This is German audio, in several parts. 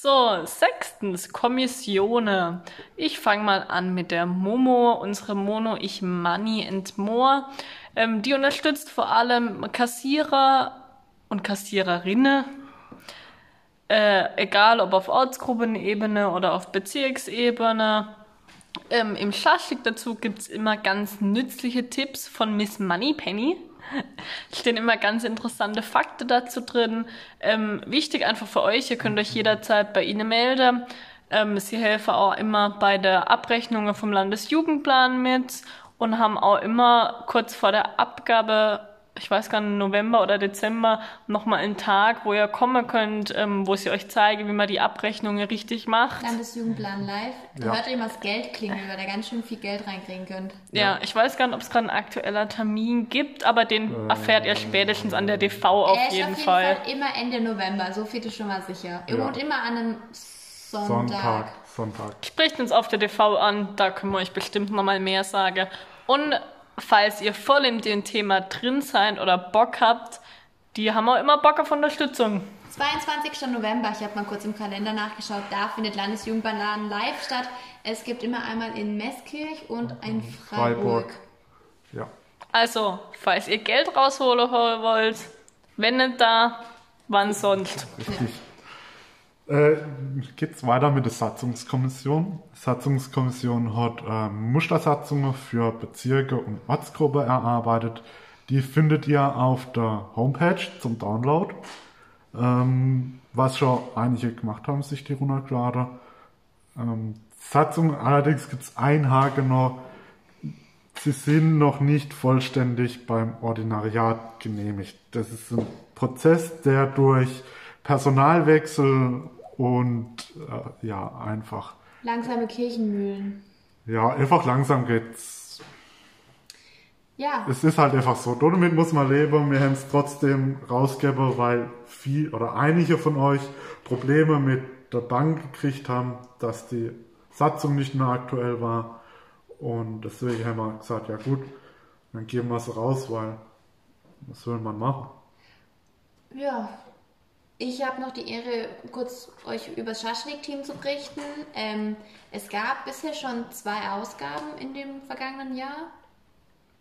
So, sechstens, Kommissione. Ich fange mal an mit der Momo, unsere Mono Ich Money and More. Ähm, die unterstützt vor allem Kassierer und Kassiererinnen, äh, egal ob auf Ortsgruppenebene oder auf Bezirksebene. Ähm, Im Schaschlik dazu gibt's immer ganz nützliche Tipps von Miss Moneypenny. Stehen immer ganz interessante Fakten dazu drin. Ähm, wichtig einfach für euch, ihr könnt euch jederzeit bei ihnen melden. Ähm, sie helfen auch immer bei der Abrechnung vom Landesjugendplan mit und haben auch immer kurz vor der Abgabe ich weiß gar nicht, November oder Dezember nochmal einen Tag, wo ihr kommen könnt, ähm, wo sie euch zeigen, wie man die Abrechnungen richtig macht. Landesjugendplan live. Da Ja. hört ihr immer das Geld klingeln, weil ihr da ganz schön viel Geld reinkriegen könnt. Ja, ich weiß gar nicht, ob es gerade ein aktueller Termin gibt, aber den erfährt ihr spätestens an der DV auf er ist jeden auf jeden Fall. Fall immer Ende November, so viel ist schon mal sicher. Ja. wohnt immer an einem Sonntag. Sonntag. Sonntag. Spricht uns auf der DV an, da können wir euch bestimmt nochmal mehr sagen. Und falls ihr voll in dem Thema drin seid oder Bock habt, die haben auch immer Bock auf Unterstützung. 22. November, ich habe mal kurz im Kalender nachgeschaut, da findet Landesjugendbananen live statt. Es gibt immer einmal in Meßkirch und in Freiburg. Freiburg. Ja. Also, falls ihr Geld rausholen wollt, wenn nicht da, wann sonst? Richtig. Äh, geht's weiter mit der Satzungskommission. Satzungskommission hat ähm, Mustersatzungen für Bezirke und Ortsgruppe erarbeitet. Die findet ihr auf der Homepage zum Download. Ähm, was schon einige gemacht haben, sich die runtergeladen. Ähm, Satzungen allerdings gibt's ein Haken noch. Sie sind noch nicht vollständig beim Ordinariat genehmigt. Das ist ein Prozess, der durch Personalwechsel und äh, ja einfach Langsame Kirchenmühlen. ja einfach langsam geht's. Ja, Es ist halt einfach so. Damit muss man leben. Wir haben es trotzdem rausgegeben, weil viel oder einige von euch Probleme mit der Bank gekriegt haben, dass die Satzung nicht mehr aktuell war. Und deswegen haben wir gesagt, ja gut, dann geben wir es raus, weil was will man machen? ja. Ich habe noch die Ehre, kurz euch über das Schaschlik-Team zu berichten. Ähm, es gab bisher schon zwei Ausgaben in dem vergangenen Jahr.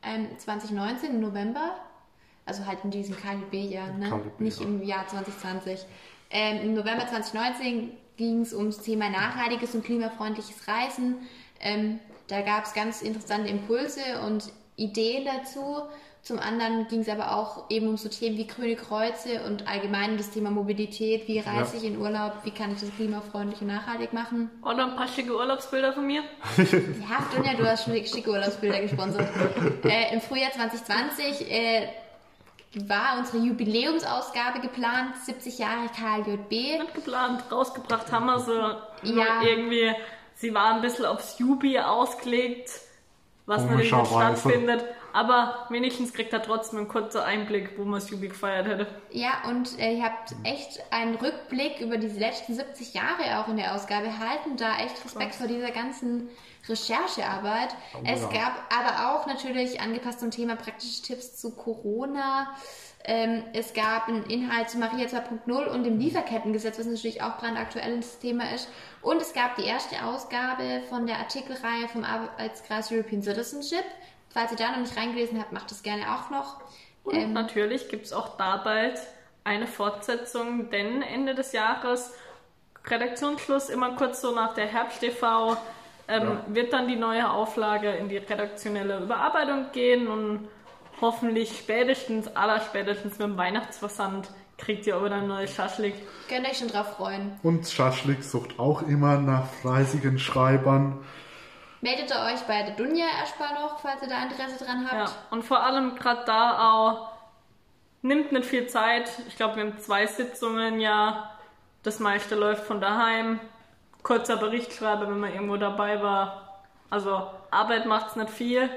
Ähm, 2019 im November, also halt in diesem KGB-Jahr, ne? Nicht ja. im Jahr 2020. Ähm, Im November 2019 ging es ums Thema nachhaltiges und klimafreundliches Reisen. Ähm, da gab es ganz interessante Impulse und Ideen dazu. Zum anderen ging es aber auch eben um so Themen wie grüne Kreuze und allgemein das Thema Mobilität. Wie reise Ja. ich in Urlaub? Wie kann ich das klimafreundlich und nachhaltig machen? Oder ein paar schicke Urlaubsbilder von mir? Ja, Dunja, du hast schon schicke Urlaubsbilder gesponsert. äh, Im Frühjahr 2020 äh, war unsere Jubiläumsausgabe geplant, 70 Jahre KLJB. Nicht geplant, rausgebracht haben wir sie. Nur Ja. irgendwie, sie war ein bisschen aufs Jubi ausgelegt, was natürlich nicht stattfindet. Aber wenigstens kriegt er trotzdem einen kurzen Einblick, wo man das Jubi gefeiert hätte. Ja, und äh, ihr habt echt einen Rückblick über diese letzten 70 Jahre auch in der Ausgabe erhalten. Da echt Respekt vor dieser ganzen Recherchearbeit. es ja. gab aber auch natürlich angepasst zum Thema praktische Tipps zu Corona. Ähm, es gab einen Inhalt zu Maria 2.0 und dem Lieferkettengesetz, was natürlich auch brandaktuelles Thema ist. Und es gab die erste Ausgabe von der Artikelreihe vom Arbeitskreis European Citizenship. Falls ihr da noch nicht reingelesen habt, macht das gerne auch noch. Und Ähm, natürlich gibt es auch da bald eine Fortsetzung, denn Ende des Jahres, Redaktionsschluss, immer kurz so nach der Herbst-TV, ähm, Ja. wird dann die neue Auflage in die redaktionelle Überarbeitung gehen und hoffentlich spätestens, allerspätestens mit dem Weihnachtsversand kriegt ihr auch wieder ein neues Schaschlik. Könnt euch schon drauf freuen. Und Schaschlik sucht auch immer nach fleißigen Schreibern. Meldet ihr euch bei der Dunja erstmal noch, falls ihr da Interesse dran habt. Ja, und vor allem gerade da auch, nimmt nicht viel Zeit. Ich glaube, wir haben zwei Sitzungen ja. Das meiste läuft von daheim. Kurzer Bericht schreiben, wenn man irgendwo dabei war. Also Arbeit macht's nicht viel,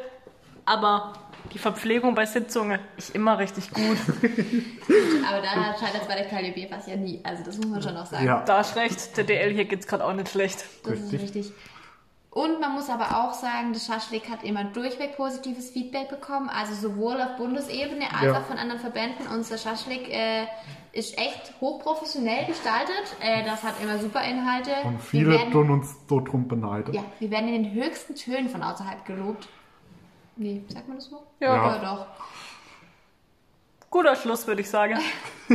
aber die Verpflegung bei Sitzungen ist immer richtig gut. Aber da scheitert es bei der KLB fast ja nie. Also das muss man schon auch sagen. Ja. da ist recht, der DL hier geht's gerade auch nicht schlecht. Das ist Richtig. Und man muss aber auch sagen, das Schaschlik hat immer durchweg positives Feedback bekommen, also sowohl auf Bundesebene als Ja. auch von anderen Verbänden. Unser Schaschlik äh, ist echt hochprofessionell gestaltet. Äh, das hat immer super Inhalte. Und viele werden- tun uns darum beneiden. ja, wir werden in den höchsten Tönen von außerhalb gelobt. Wie sagt man das so? Ja. Ja. ja doch. Guter Schluss, würde ich sagen.